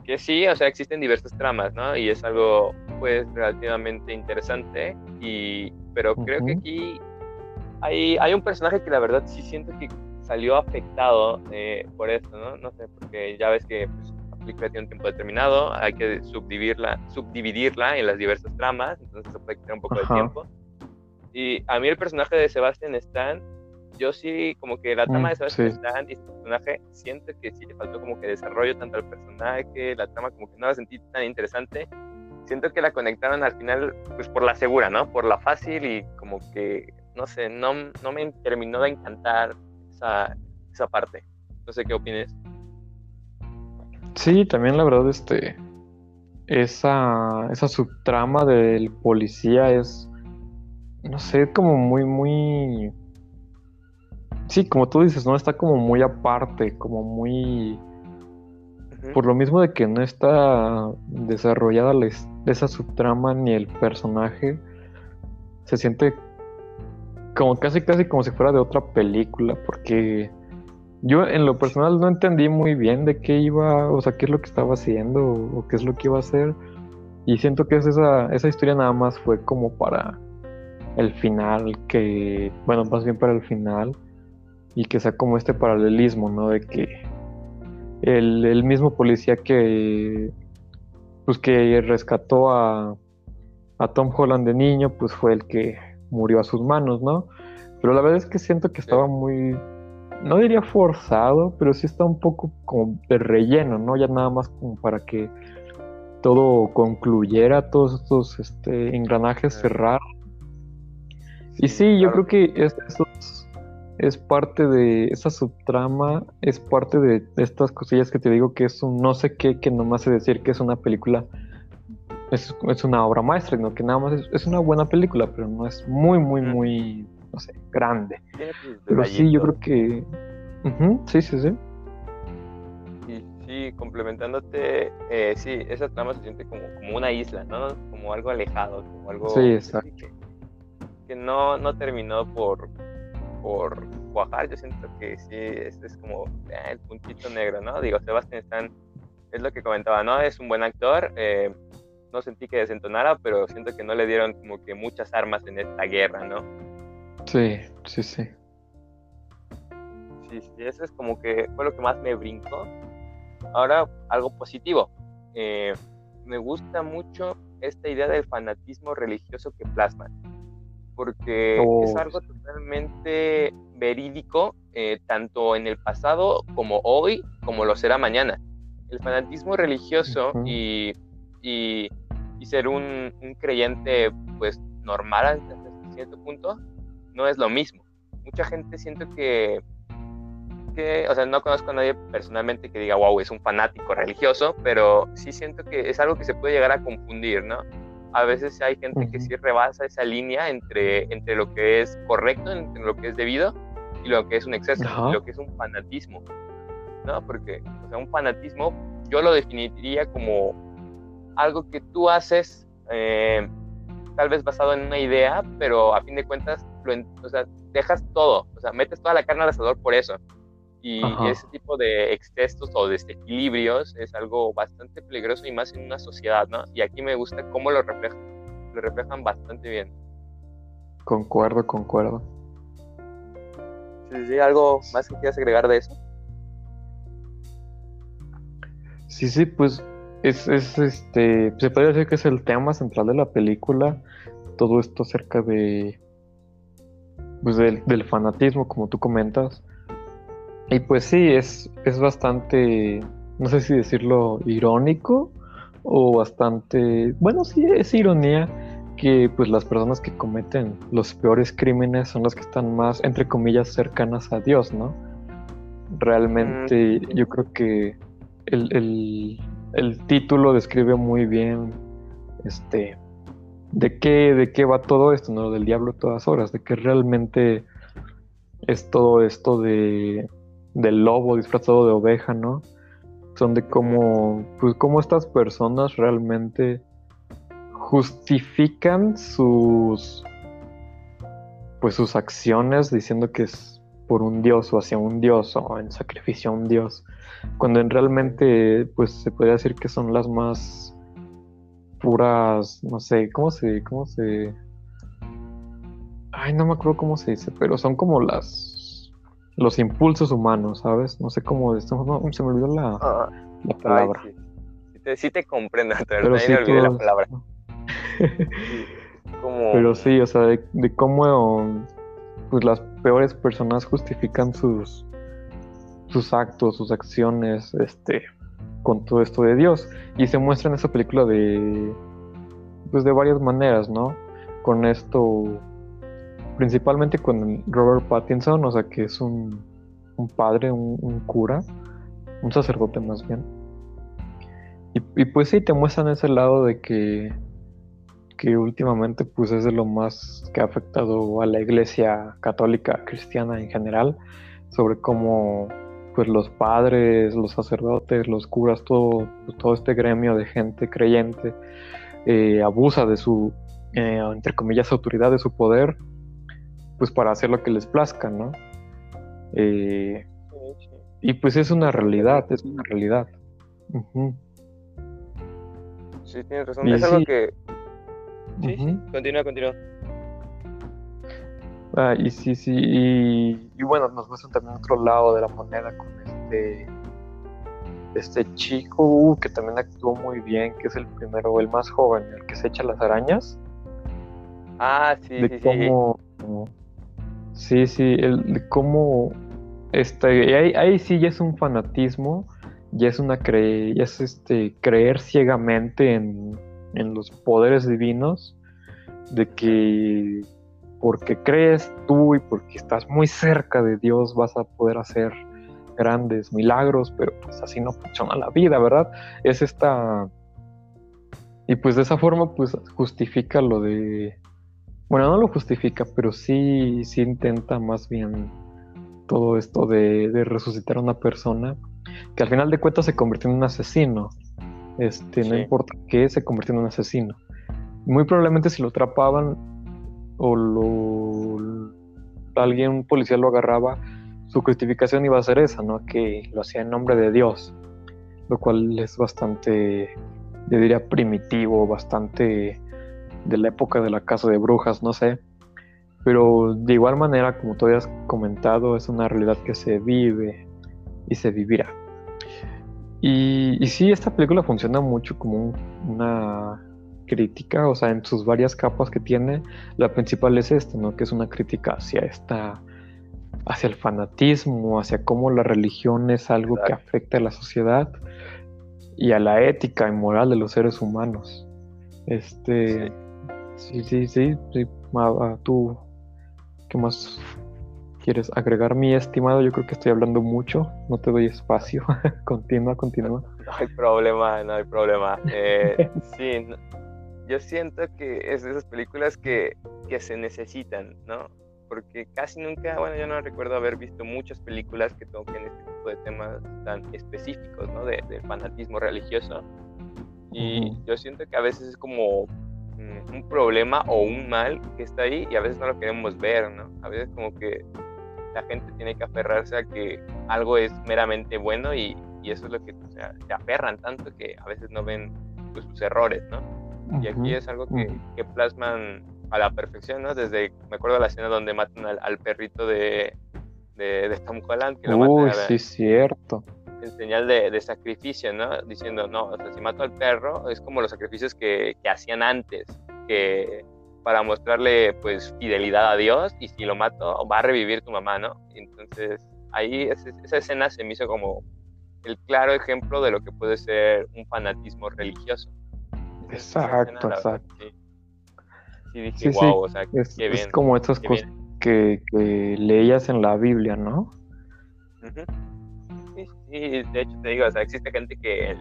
que sí, o sea, existen diversas tramas, ¿no? Y es algo, pues, relativamente interesante, y, pero creo que aquí hay, hay un personaje que la verdad sí siento que salió afectado eh, por esto, ¿no? No sé, porque ya ves que pues, la película tiene un tiempo determinado, hay que subdividirla, subdividirla en las diversas tramas, entonces eso puede quitar un poco de tiempo. Y a mí el personaje de Sebastian Stan yo sí, como que la trama mm, de Sebastian Stan y este personaje, siento que sí le faltó como que desarrollo tanto al personaje, la trama como que no la sentí tan interesante. Siento que la conectaron al final, pues por la segura, ¿no? Por la fácil y como que, no sé, no, no me terminó de encantar esa, esa parte. No sé qué opines. Sí, también la verdad, este, esa, esa subtrama del policía es, no sé, como muy, muy Sí, como tú dices, ¿no? Está como muy aparte, como muy... Por lo mismo de que no está desarrollada esa subtrama ni el personaje, se siente como casi casi como si fuera de otra película, porque yo en lo personal no entendí muy bien de qué iba, o sea, qué es lo que estaba haciendo o qué es lo que iba a hacer. Y siento que esa, esa historia nada más fue como para el final, que, bueno, más bien para el final, y que sea como este paralelismo, ¿no? De que el, mismo policía que pues que rescató a, a, Tom Holland de niño, pues fue el que murió a sus manos, ¿no? Pero la verdad es que siento que estaba muy, no diría forzado, pero sí está un poco como de relleno, ¿no? Ya nada más como para que todo concluyera, todos estos este, engranajes cerrar. y sí, yo creo que estos es parte de esa subtrama, es parte de estas cosillas que te digo que es un no sé qué, que nomás sé decir que es una película, es, una obra maestra, ¿no? que nada más es, una buena película, pero no es muy, muy, muy, no sé, grande. Pero sí, yo creo que... sí, sí, sí. Y sí, complementándote, eh, sí, esa trama se siente como, como una isla, ¿no? Como algo alejado, como algo... Sí, exacto. Que, no, no terminó por por cuajar, yo siento que sí, este es como eh, el puntito negro, ¿no? Digo, Sebastián Stan es lo que comentaba, ¿no? Es un buen actor, eh, no sentí que desentonara, pero siento que no le dieron como que muchas armas en esta guerra, ¿no? Sí, sí, sí. Sí, sí, eso es como que fue lo que más me brincó. Ahora, algo positivo. Eh, me gusta mucho esta idea del fanatismo religioso que plasman porque es algo totalmente verídico eh, tanto en el pasado como hoy, como lo será mañana. El fanatismo religioso y, y, ser un, un, creyente pues normal hasta cierto punto no es lo mismo. Mucha gente siento que, que, o sea, no conozco a nadie personalmente que diga, wow, es un fanático religioso, pero sí siento que es algo que se puede llegar a confundir, ¿no? A veces hay gente que sí rebasa esa línea entre, entre lo que es correcto, entre lo que es debido y lo que es un exceso, y lo que es un fanatismo, ¿no? Porque, o sea, un fanatismo yo lo definiría como algo que tú haces eh, tal vez basado en una idea, pero a fin de cuentas, lo, o sea, dejas todo, o sea, metes toda la carne al asador por eso. Y, ese tipo de excesos o desequilibrios es algo bastante peligroso y más en una sociedad, ¿no? Y aquí me gusta cómo lo reflejan, lo reflejan bastante bien. Concuerdo, concuerdo. Sí, sí, ¿algo más que quieras agregar de eso? Sí, sí, pues es, es, este, se puede decir que es el tema central de la película, todo esto acerca de, pues del, fanatismo, como tú comentas. Y pues sí, es, es bastante, no sé si decirlo irónico o bastante, bueno, sí, es ironía que pues las personas que cometen los peores crímenes son las que están más, entre comillas, cercanas a Dios, ¿no? Realmente yo creo que el, el título describe muy bien este de qué, de qué va todo esto, ¿no? Del diablo a todas horas, de que realmente es todo esto de del lobo disfrazado de oveja, ¿no? Son de cómo, pues cómo estas personas realmente justifican sus pues sus acciones diciendo que es por un dios o hacia un dios o en sacrificio a un dios cuando en realmente pues se podría decir que son las más puras, no sé, ¿cómo se, cómo se, ay, no me acuerdo cómo se dice, pero son como las, los impulsos humanos, ¿sabes? No sé cómo, se me olvidó la, ah, la palabra. sí. te, comprendo, pero sí, me olvidé la palabra. Pero sí, o sea, de, de cómo pues las peores personas justifican sus sus actos, sus acciones, este, con todo esto de Dios. Y se muestra en esa película de, pues de varias maneras, ¿no? Con esto, principalmente con Robert Pattinson, o sea, que es un, un padre, un, cura, un sacerdote más bien. Y, y, pues sí, te muestran ese lado de que, que últimamente pues es de lo más que ha afectado a la iglesia católica cristiana en general, sobre cómo pues los padres, los sacerdotes, los curas, todo, todo este gremio de gente creyente eh, abusa de su, eh, entre comillas, autoridad, de su poder, pues para hacer lo que les plazca, ¿no? Eh, y pues es una realidad, es una realidad. Sí, tienes razón. es algo que... Sí, sí, continúa, continúa. Ah, y sí, sí, y, bueno, nos muestran también otro lado de la moneda con este, este chico uh, que también actuó muy bien, que es el primero, el más joven, el que se echa las arañas. Ah, sí, de sí, cómo, sí. Sí, el, de cómo este, ahí, ahí, sí ya es un fanatismo, ya es una cre, ya es este creer ciegamente en, en los poderes divinos, de que porque crees tú y porque estás muy cerca de Dios vas a poder hacer grandes milagros, pero pues así no funciona la vida, ¿verdad? Es esta... Y pues de esa forma pues justifica lo de... Bueno, no lo justifica, pero sí, sí intenta más bien todo esto de, resucitar a una persona que al final de cuentas se convirtió en un asesino. Este, no importa qué, se convirtió en un asesino. Muy probablemente si lo atrapaban o lo, alguien, un policía lo agarraba, su justificación iba a ser esa, ¿no? Que lo hacía en nombre de Dios, lo cual es bastante, yo diría, primitivo, bastante de la época de la casa de brujas, no sé. Pero de igual manera, como tú habías comentado, es una realidad que se vive y se vivirá. Y, y sí, esta película funciona mucho como una crítica, o sea, en sus varias capas que tiene, la principal es esta, ¿no? Que es una crítica hacia esta, hacia el fanatismo, hacia cómo la religión es algo que afecta a la sociedad y a la ética y moral de los seres humanos. Este, sí, sí, sí, sí, tú, ¿qué más quieres agregar, mi estimado? Yo creo que estoy hablando mucho, no te doy espacio. continúa, continúa. No, hay problema, no hay problema. Eh, sí, yo siento que es de esas películas que, que se necesitan, ¿no? porque casi nunca, bueno, yo no recuerdo haber visto muchas películas que toquen este tipo de temas tan específicos, ¿no? De, fanatismo religioso. Y yo siento que a veces es como mm, un problema o un mal que está ahí y a veces no lo queremos ver, ¿no? A veces como que la gente tiene que aferrarse a que algo es meramente bueno y, y eso es lo que o sea, se aferran tanto que a veces no ven pues, sus errores, ¿no? Y aquí es algo que, que plasman a la perfección, ¿no? Desde, me acuerdo de la escena donde matan al, perrito de, de, Tom Holland. Que lo Uy, sí, cierto. En señal de, sacrificio, ¿no? Diciendo, no, o sea, si mato al perro, es como los sacrificios que, que hacían antes, que para mostrarle, pues, fidelidad a Dios, y si lo mato, va a revivir tu mamá, ¿no? Entonces, ahí esa escena se me hizo como el claro ejemplo de lo que puede ser un fanatismo religioso. Exacto, exacto sí, wow, es, como estas cosas que, leías en la Biblia, ¿no? Sí, de hecho te digo, o sea, existe gente que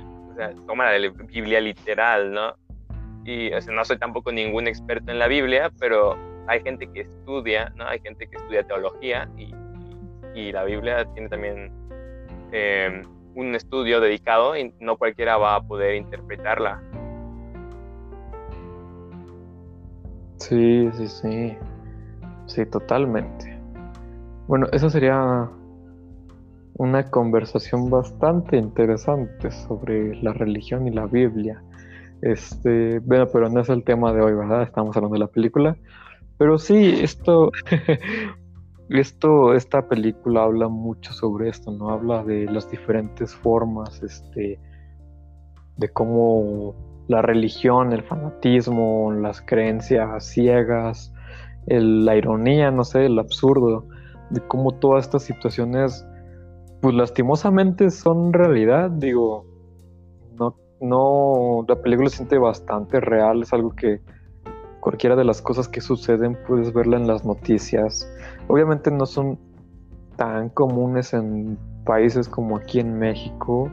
toma la Biblia literal, ¿no? Y no soy tampoco ningún experto en la Biblia, pero hay gente que estudia, ¿no? Hay gente que estudia teología y, la Biblia tiene también eh, un estudio dedicado y no cualquiera va a poder interpretarla Sí, sí, sí. Sí, totalmente. Bueno, esa sería una conversación bastante interesante sobre la religión y la Biblia. Este, bueno, pero no es el tema de hoy, ¿verdad? Estamos hablando de la película. Pero sí, esto, esto, esta película habla mucho sobre esto, ¿no? Habla de las diferentes formas, este, de cómo la religión, el fanatismo, las creencias ciegas, la ironía, no sé, el absurdo, de cómo todas estas situaciones, pues lastimosamente son realidad, digo, no, la película se siente bastante real, es algo que cualquiera de las cosas que suceden puedes verla en las noticias. Obviamente no son tan comunes en países como aquí en México,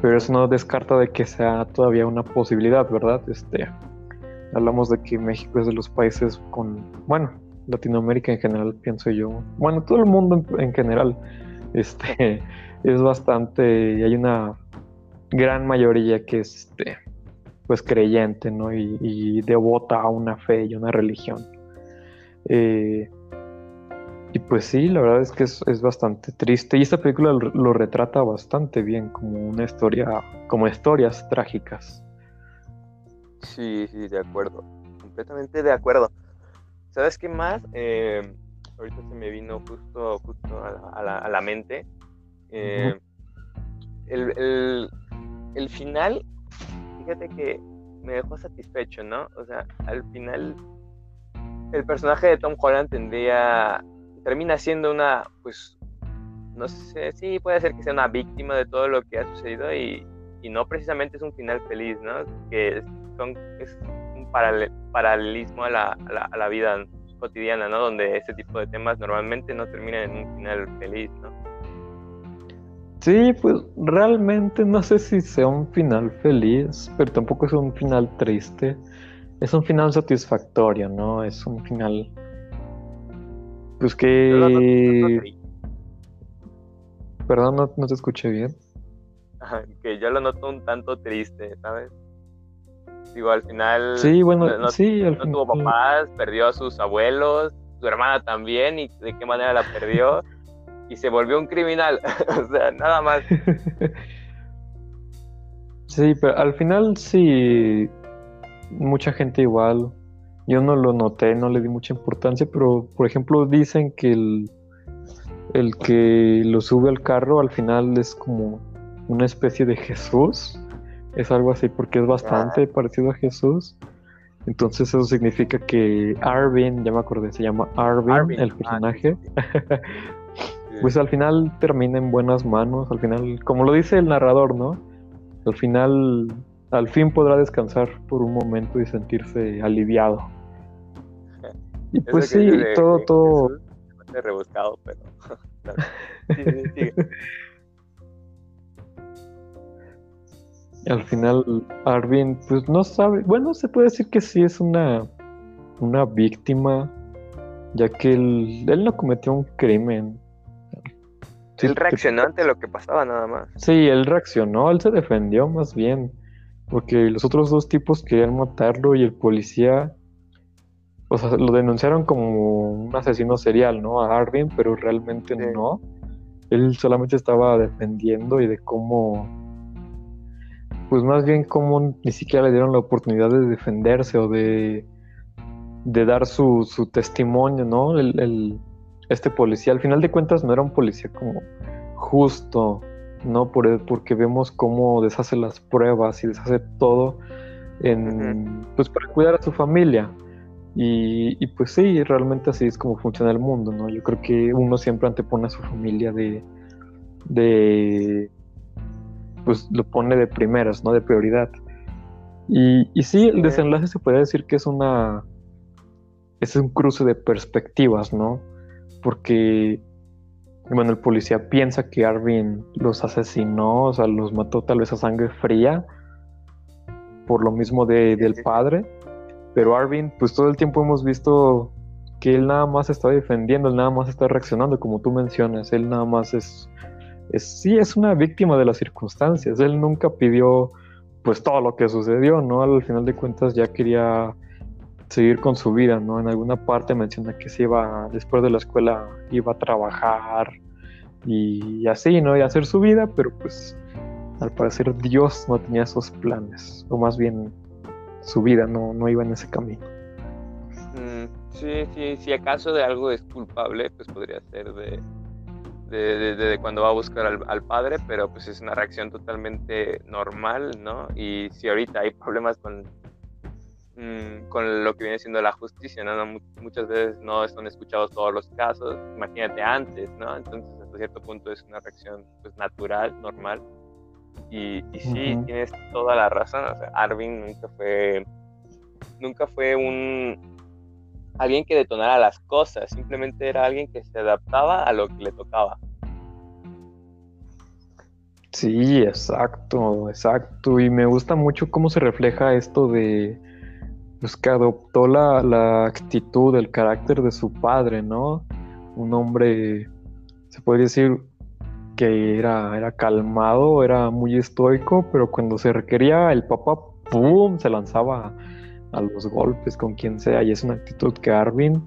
pero eso no descarta de que sea todavía una posibilidad, ¿verdad? Este, hablamos de que México es de los países con, bueno, Latinoamérica en general, pienso yo, bueno, todo el mundo en, general, este, es bastante, hay una gran mayoría que es, este, pues creyente, ¿no? Y, y devota a una fe y una religión. Eh, y pues sí, la verdad es que es, bastante triste. Y esta película lo, retrata bastante bien, como una historia, como historias trágicas. Sí, sí, de acuerdo. Completamente de acuerdo. ¿Sabes qué más? Eh, ahorita se me vino justo, justo a, la, mente. Eh, el, el final, fíjate que me dejó satisfecho, ¿no? O sea, al final el personaje de Tom Holland tendría termina siendo una, pues, no sé, sí, puede ser que sea una víctima de todo lo que ha sucedido y, y no precisamente es un final feliz, ¿no? Que son, es un paralelismo a la, a, la, vida cotidiana, ¿no? Donde este tipo de temas normalmente no terminan en un final feliz, ¿no? Sí, pues realmente no sé si sea un final feliz, pero tampoco es un final triste. Es un final satisfactorio, ¿no? Es un final pues que... Perdón, no, te escuché bien. que yo lo noto un tanto triste, ¿sabes? Digo, al final... Sí, bueno, no, no tuvo papás, perdió a sus abuelos, su hermana también, y de qué manera la perdió. Y se volvió un criminal. o sea, nada más. sí, pero al final sí, mucha gente igual yo no lo noté, no le di mucha importancia, pero por ejemplo dicen que el, el que lo sube al carro al final es como una especie de Jesús. Es algo así porque es bastante parecido a Jesús. Entonces eso significa que Arvin, ya me acordé, se llama Arvin, el ah, personaje. pues al final termina en buenas manos, al final, como lo dice el narrador, ¿no? Al final, al fin podrá descansar por un momento y sentirse aliviado. Y pues sí, todo, todo... rebuscado, pero... al final Arvin pues no sabe, bueno, se puede decir que sí es una, una víctima, ya que él, él no cometió un crimen. Él reaccionó ante lo que pasaba nada más. Sí, él reaccionó, él se defendió más bien, porque los otros dos tipos querían matarlo y el policía, o sea, lo denunciaron como un asesino serial, ¿no? A Arvin, pero realmente no. Él solamente estaba defendiendo y de cómo pues más bien como ni siquiera le dieron la oportunidad de defenderse o de, de dar su, su testimonio, ¿no? El, este policía, al final de cuentas, no era un policía como justo, ¿no? Por, porque vemos cómo deshace las pruebas y deshace todo en, pues para cuidar a su familia. Y, y, pues sí, realmente así es como funciona el mundo, ¿no? Yo creo que uno siempre antepone a su familia de, de pues lo pone de primeras, ¿no? De prioridad. Y, y sí, el desenlace se puede decir que es una. Es un cruce de perspectivas, ¿no? Porque, bueno, el policía piensa que Arvin los asesinó, o sea, los mató tal vez a sangre fría, por lo mismo de, del padre. Pero Arvin, pues todo el tiempo hemos visto que él nada más está defendiendo, él nada más está reaccionando, como tú mencionas, él nada más es sí es una víctima de las circunstancias. Él nunca pidió pues todo lo que sucedió, ¿no? Al final de cuentas ya quería seguir con su vida, ¿no? En alguna parte menciona que se iba, después de la escuela, iba a trabajar y así, ¿no? Y hacer su vida, pero pues al parecer Dios no tenía esos planes, o más bien su vida no, no iba en ese camino. Mm, sí, sí, si acaso de algo es culpable, pues podría ser de de, cuando va a buscar al, padre, pero pues es una reacción totalmente normal, ¿no? Y si ahorita hay problemas con, mm, con lo que viene siendo la justicia, ¿no? Muchas veces no son escuchados todos los casos, imagínate antes, ¿no? Entonces hasta cierto punto es una reacción pues natural, normal. Y, y sí, tienes toda la razón, o sea, Arvin nunca fue, nunca fue un, alguien que detonara las cosas, simplemente era alguien que se adaptaba a lo que le tocaba. Sí, exacto, exacto. Y me gusta mucho cómo se refleja esto de pues, que adoptó la, la actitud, el carácter de su padre, ¿no? Un hombre, se puede decir que era, era calmado, era muy estoico, pero cuando se requería el papá, ¡pum! se lanzaba a los golpes con quien sea y es una actitud que Arvin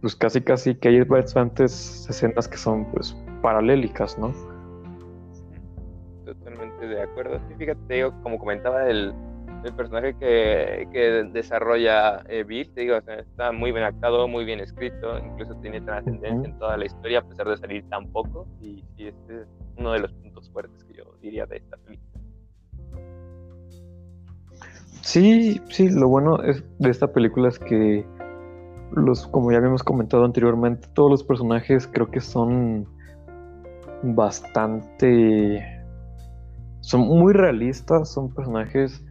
pues casi casi que hay bastantes escenas que son pues paralélicas, ¿no? Totalmente de acuerdo. fíjate, digo, como comentaba el, el personaje que, que desarrolla eh, Bill, te digo, está muy bien actuado, muy bien escrito, incluso tiene trascendencia en toda la historia a pesar de salir tan poco y, y este es uno de los puntos fuertes que yo diría de esta película. Sí, sí, lo bueno es de esta película es que los, como ya habíamos comentado anteriormente, todos los personajes creo que son bastante son muy realistas, son personajes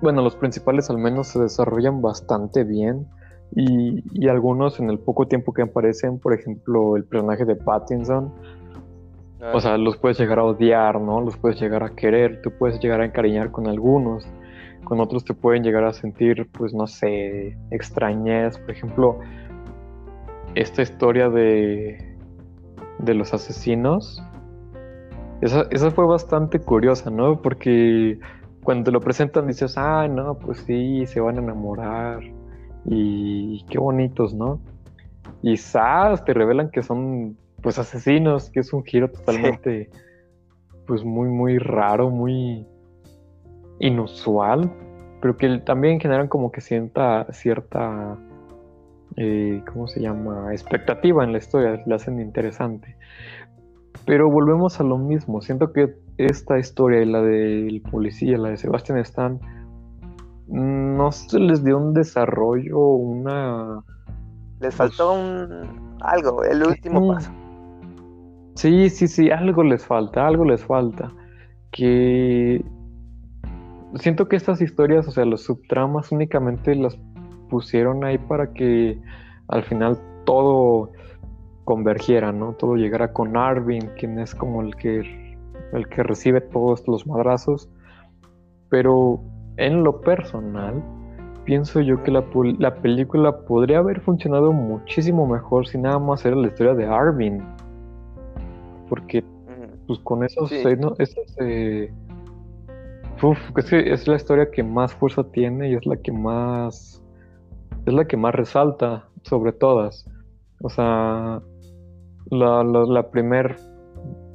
bueno, los principales al menos se desarrollan bastante bien y, y, algunos en el poco tiempo que aparecen, por ejemplo, el personaje de Pattinson, o ah. sea, los puedes llegar a odiar, ¿no? Los puedes llegar a querer, tú puedes llegar a encariñar con algunos con otros te pueden llegar a sentir, pues no sé, extrañez. Por ejemplo, esta historia de, de los asesinos, esa, esa fue bastante curiosa, ¿no? Porque cuando lo presentan dices, ah, no, pues sí, se van a enamorar y qué bonitos, ¿no? Y ¡zas! te revelan que son pues asesinos, que es un giro totalmente pues muy muy raro, muy inusual, pero que también generan como que sienta cierta, eh, ¿cómo se llama? Expectativa en la historia, la hacen interesante. Pero volvemos a lo mismo, siento que esta historia y la del policía, la de Sebastián Stan, no se les dio un desarrollo, una... Les faltó un... algo, el último paso. Sí, sí, sí, algo les falta, algo les falta. Que siento que estas historias, o sea, los subtramas únicamente las pusieron ahí para que al final todo convergiera, ¿no? Todo llegara con Arvin, quien es como el que el que recibe todos los madrazos. Pero en lo personal, pienso yo que la, película podría haber funcionado muchísimo mejor si nada más era la historia de Arvin. Porque pues con esos, eh, es, que es la historia que más fuerza tiene y es la que más es la que más resalta sobre todas. O sea, la, la, primer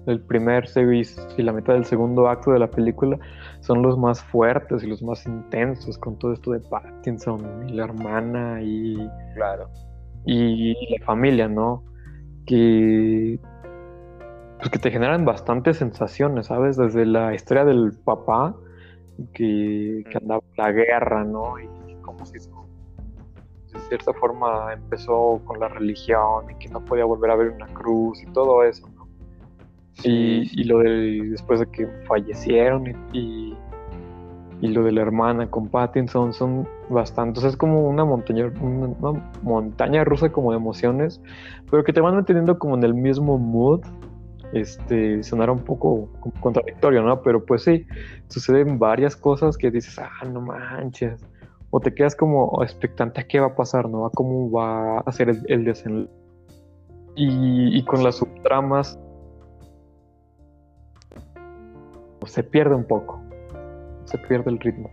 el primer series y la mitad del segundo acto de la película son los más fuertes y los más intensos con todo esto de Pattinson y la hermana y claro. y la familia no que pues que te generan bastantes sensaciones sabes desde la historia del papá que, que andaba en la guerra no y cómo se hizo de cierta forma empezó con la religión y que no podía volver a ver una cruz y todo eso y, lo de después de que fallecieron y, y, lo de la hermana con Pattinson son bastantes. es como una montaña, una, montaña rusa como de emociones, pero que te van manteniendo como en el mismo mood. Este, sonará un poco contradictorio, ¿no? Pero pues sí, suceden varias cosas que dices, ah, no manches. O te quedas como expectante a qué va a pasar, ¿no? A cómo va a ser el desenlace. Y, y, con las subtramas se pierde un poco, se pierde el ritmo.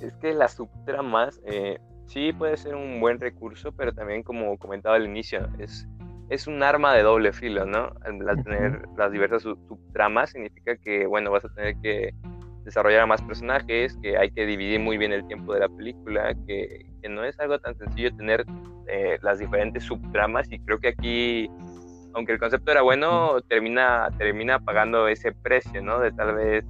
Es que las subtramas eh, sí puede ser un buen recurso, pero también como comentaba al inicio, es, es un arma de doble filo, ¿no? Al tener las diversas subtramas significa que, bueno, vas a tener que desarrollar a más personajes, que hay que dividir muy bien el tiempo de la película, que, que no es algo tan sencillo tener eh, las diferentes subtramas y creo que aquí aunque el concepto era bueno, termina, termina pagando ese precio, ¿no? De tal vez,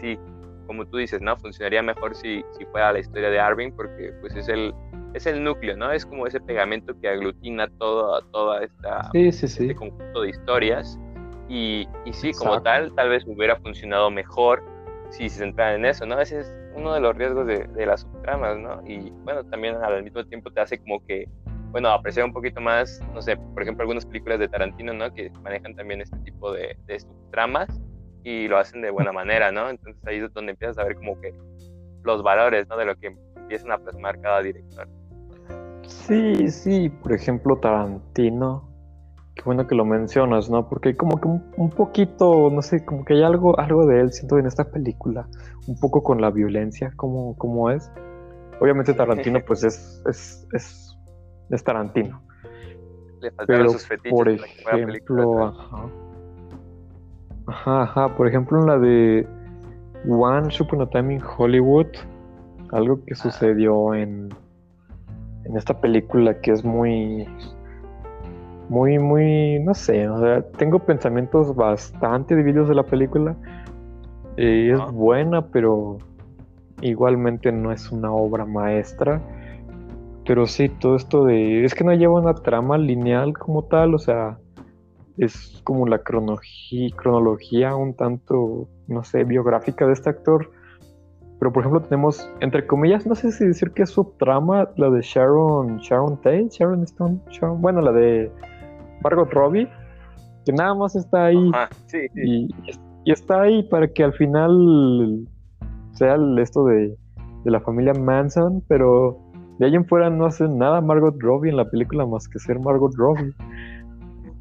sí, como tú dices, ¿no? Funcionaría mejor si, si fuera la historia de Arvin, porque pues es el, es el núcleo, ¿no? Es como ese pegamento que aglutina todo, toda esta este conjunto de historias. Y, y sí, como tal, tal vez hubiera funcionado mejor si se centrara en eso, ¿no? Ese es uno de los riesgos de, de las subtramas, ¿no? Y bueno, también al mismo tiempo te hace como que bueno, apreciar un poquito más, no sé, por ejemplo, algunas películas de Tarantino, ¿no? Que manejan también este tipo de, de tramas y lo hacen de buena manera, ¿no? Entonces ahí es donde empiezas a ver como que los valores, ¿no? De lo que empiezan a plasmar cada director. Sí, sí, por ejemplo, Tarantino, qué bueno que lo mencionas, ¿no? Porque como que un, poquito, no sé, como que hay algo, algo de él, siento en esta película, un poco con la violencia, como, como es. Obviamente Tarantino, pues es, es, es es Tarantino. Le Pero, sus fetiches por ejemplo, ajá. ajá. por ejemplo en la de One Upon a Time in Hollywood, algo que ah. sucedió en, en esta película que es muy, muy, muy, no sé, o sea, tengo pensamientos bastante divididos de la película. Eh, es buena, pero igualmente no es una obra maestra. Pero sí, todo esto de... Es que no lleva una trama lineal como tal, o sea, es como la cronología, un tanto, no sé, biográfica de este actor. Pero por ejemplo tenemos, entre comillas, no sé si decir que es su trama, la de Sharon, Sharon Tate, Sharon Stone, Sharon, bueno, la de Margot Robbie, que nada más está ahí. Y, está ahí para que al final sea esto de, de la familia Manson, pero de ahí en fuera no hace nada Margot Robbie en la película más que ser Margot Robbie.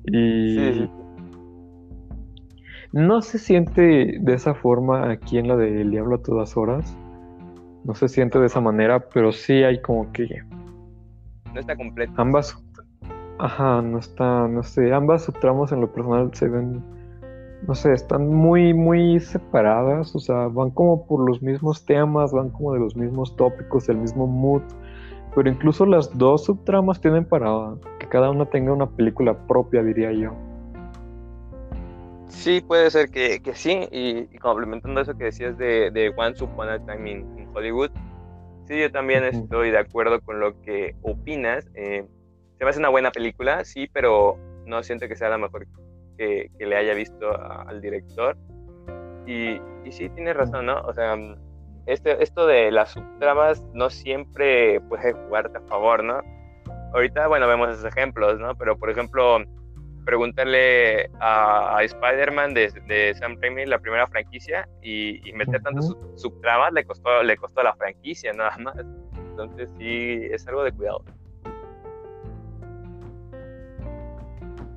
Y no se siente de esa forma aquí en la de El Diablo a todas horas. No se siente de esa manera, pero sí hay como que. No está completo. Ambas. Ajá, no está, no sé. Ambas subtramas en lo personal se ven. No sé, están muy, muy separadas. O sea, van como por los mismos temas, van como de los mismos tópicos, el mismo mood pero incluso las dos subtramas tienen para que cada una tenga una película propia, diría yo. Sí, puede ser que, que sí, y, complementando eso que decías de, de Once Upon a Time in, Hollywood, Sí, yo también estoy de acuerdo con lo que opinas. Eh, se me hace una buena película, sí, pero no siento que sea la mejor que, le haya visto al director. Y, y, sí, tienes razón, ¿no? O sea, este, esto de las subtramas no siempre puede jugarte a favor, ¿no? Ahorita, bueno, vemos esos ejemplos, ¿no? Pero, por ejemplo, preguntarle a, Spider-Man de, Sam Raimi, la primera franquicia, y, meter tantas subtramas le costó, le costó a la franquicia, nada más. Entonces, sí, es algo de cuidado.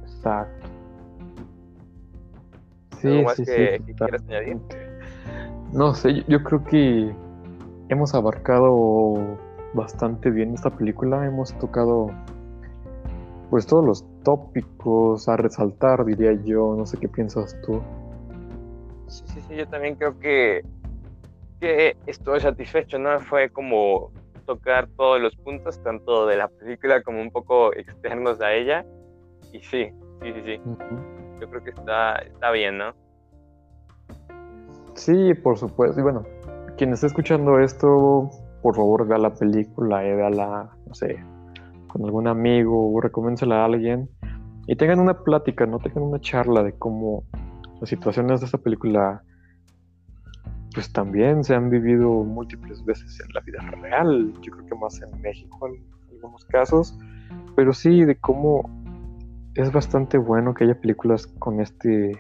Exacto. Sí, más que, quieras añadir? No sé, yo creo que hemos abarcado bastante bien esta película. Hemos tocado pues todos los tópicos a resaltar, diría yo. No sé qué piensas tú. Sí, sí, sí, yo también creo que, que estoy satisfecho, ¿no? Fue como tocar todos los puntos, tanto de la película como un poco externos a ella. Y sí, sí, sí, sí. Yo creo que está, está bien, ¿no? Sí, por supuesto. Y bueno, quien esté escuchando esto, por favor vea la película y la, no sé, con algún amigo o a alguien. Y tengan una plática, no tengan una charla de cómo las situaciones de esta película pues también se han vivido múltiples veces en la vida real, yo creo que más en México en algunos casos, pero sí de cómo es bastante bueno que haya películas con este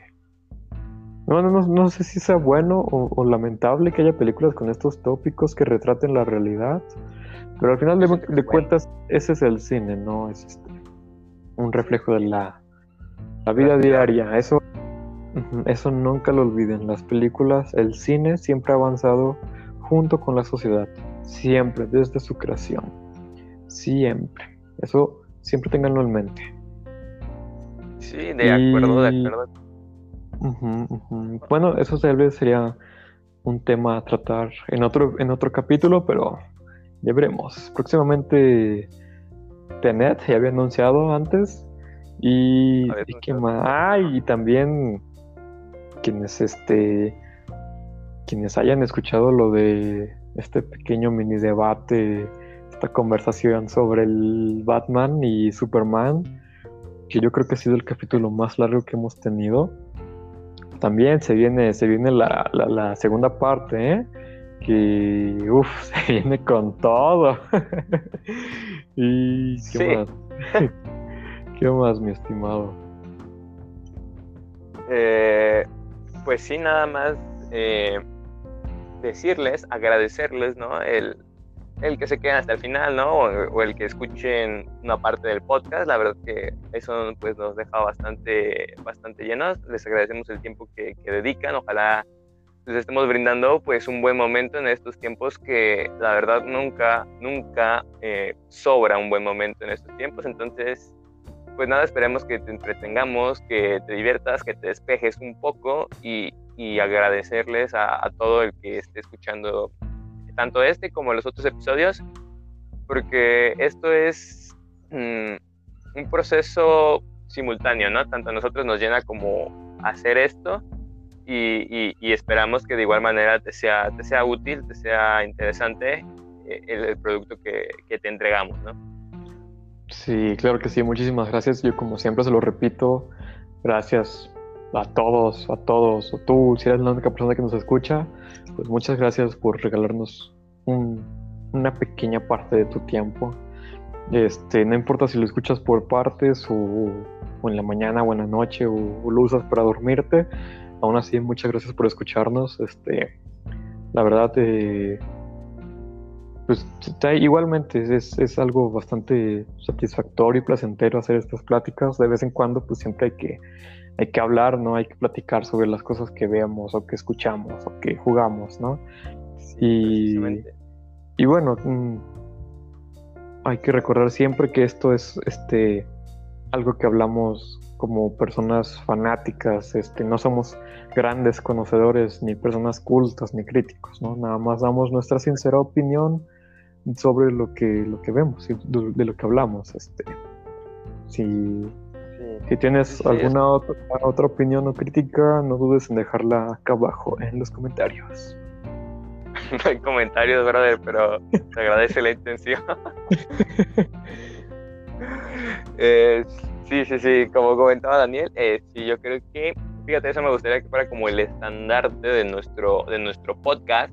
no, no, no, sé si sea bueno o, lamentable que haya películas con estos tópicos que retraten la realidad, pero al final de, cuentas ese es el cine, ¿no? Es este, un reflejo de la, la vida diaria. Eso, eso nunca lo olviden. Las películas, el cine siempre ha avanzado junto con la sociedad, siempre, desde su creación. Siempre. Eso siempre tenganlo en mente. Sí, de acuerdo, de acuerdo. Bueno, eso tal vez sería un tema a tratar en otro, en otro capítulo, pero ya veremos. Próximamente Tenet ya había anunciado antes. Y, qué más. Ah, y también quienes este quienes hayan escuchado lo de este pequeño mini debate, esta conversación sobre el Batman y Superman, que yo creo que ha sido el capítulo más largo que hemos tenido también se viene, se viene la, la, segunda parte, ¿eh? que uff, se viene con todo. y qué más, qué más, mi estimado. Eh, pues sí, nada más eh, decirles, agradecerles, ¿no? El, el que se queden hasta el final, ¿no? O, el que escuchen una parte del podcast. La verdad que eso pues nos deja bastante, bastante llenos. Les agradecemos el tiempo que, dedican. Ojalá les estemos brindando pues un buen momento en estos tiempos que la verdad nunca, nunca eh, sobra un buen momento en estos tiempos. Entonces, pues nada, esperemos que te entretengamos, que te diviertas, que te despejes un poco y, agradecerles a, a todo el que esté escuchando tanto este como los otros episodios, porque esto es mm, un proceso simultáneo, ¿no? Tanto a nosotros nos llena como hacer esto y, esperamos que de igual manera te sea, te sea útil, te sea interesante eh, el, producto que, que, te entregamos, ¿no? Sí, claro que sí, muchísimas gracias. Yo como siempre se lo repito, gracias a todos, a todos, o tú, si eres la única persona que nos escucha, pues muchas gracias por regalarnos una pequeña parte de tu tiempo. Este, no importa si lo escuchas por partes o, en la mañana o en la noche o, lo usas para dormirte, aún así muchas gracias por escucharnos. Este, la verdad, eh, pues igualmente es, es, algo bastante satisfactorio y placentero hacer estas pláticas. De vez en cuando, pues siempre hay que hay que hablar, ¿no? Hay que platicar sobre las cosas que vemos o que escuchamos o que jugamos, ¿no? y, y bueno, mm, hay que recordar siempre que esto es este algo que hablamos como personas fanáticas, este, no somos grandes conocedores, ni personas cultas, ni críticos, ¿no? Nada más damos nuestra sincera opinión sobre lo que, lo que vemos, de, lo que hablamos. Este, si si tienes alguna otra, otra, opinión o crítica, no dudes en dejarla acá abajo en los comentarios. no hay comentarios, brother, pero te agradece la intención. Eh, sí, sí, sí, como comentaba Daniel, eh, sí, yo creo que, fíjate, eso me gustaría que fuera como el estandarte de nuestro, de nuestro podcast.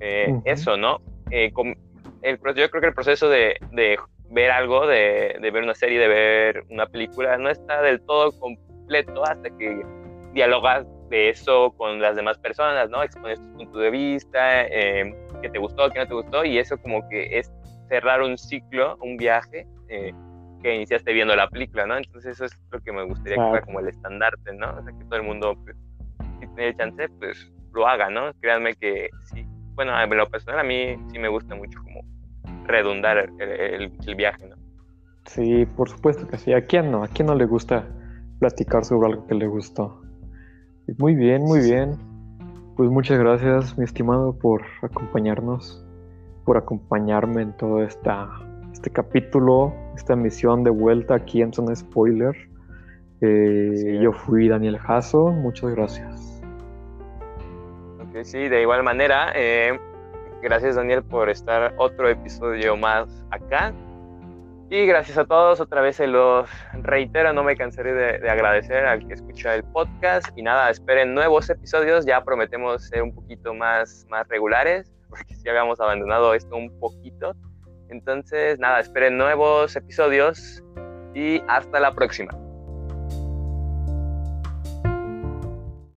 Eh, eso, ¿no? el, yo creo que el proceso de, de ver algo, de, de, ver una serie, de ver una película, no está del todo completo hasta que dialogas de eso con las demás personas, ¿no? Expones tu punto de vista, eh, qué te gustó, qué no te gustó, y eso como que es cerrar un ciclo, un viaje eh, que iniciaste viendo la película, ¿no? Entonces eso es lo que me gustaría que fuera como el estandarte, ¿no? O sea, que todo el mundo, pues, si tiene chance, pues lo haga, ¿no? Créanme que sí. Bueno, en lo personal a mí sí me gusta mucho como redundar el, el viaje, ¿no? Sí, por supuesto que sí. ¿A quién no? ¿A quién no le gusta platicar sobre algo que le gustó? Muy bien, muy bien. Pues muchas gracias, mi estimado, por acompañarnos, por acompañarme en todo esta, este capítulo, esta misión de vuelta aquí en Zona Spoiler. Eh, yo fui Daniel Jasso, muchas gracias. Ok, sí, de igual manera, eh, gracias Daniel por estar otro episodio más acá. Y gracias a todos, otra vez se los reitero, no me cansaré de, agradecer al que escucha el podcast. Y nada, esperen nuevos episodios, ya prometemos ser un poquito más, más regulares, porque si habíamos abandonado esto un poquito. Entonces, nada, esperen nuevos episodios y hasta la próxima.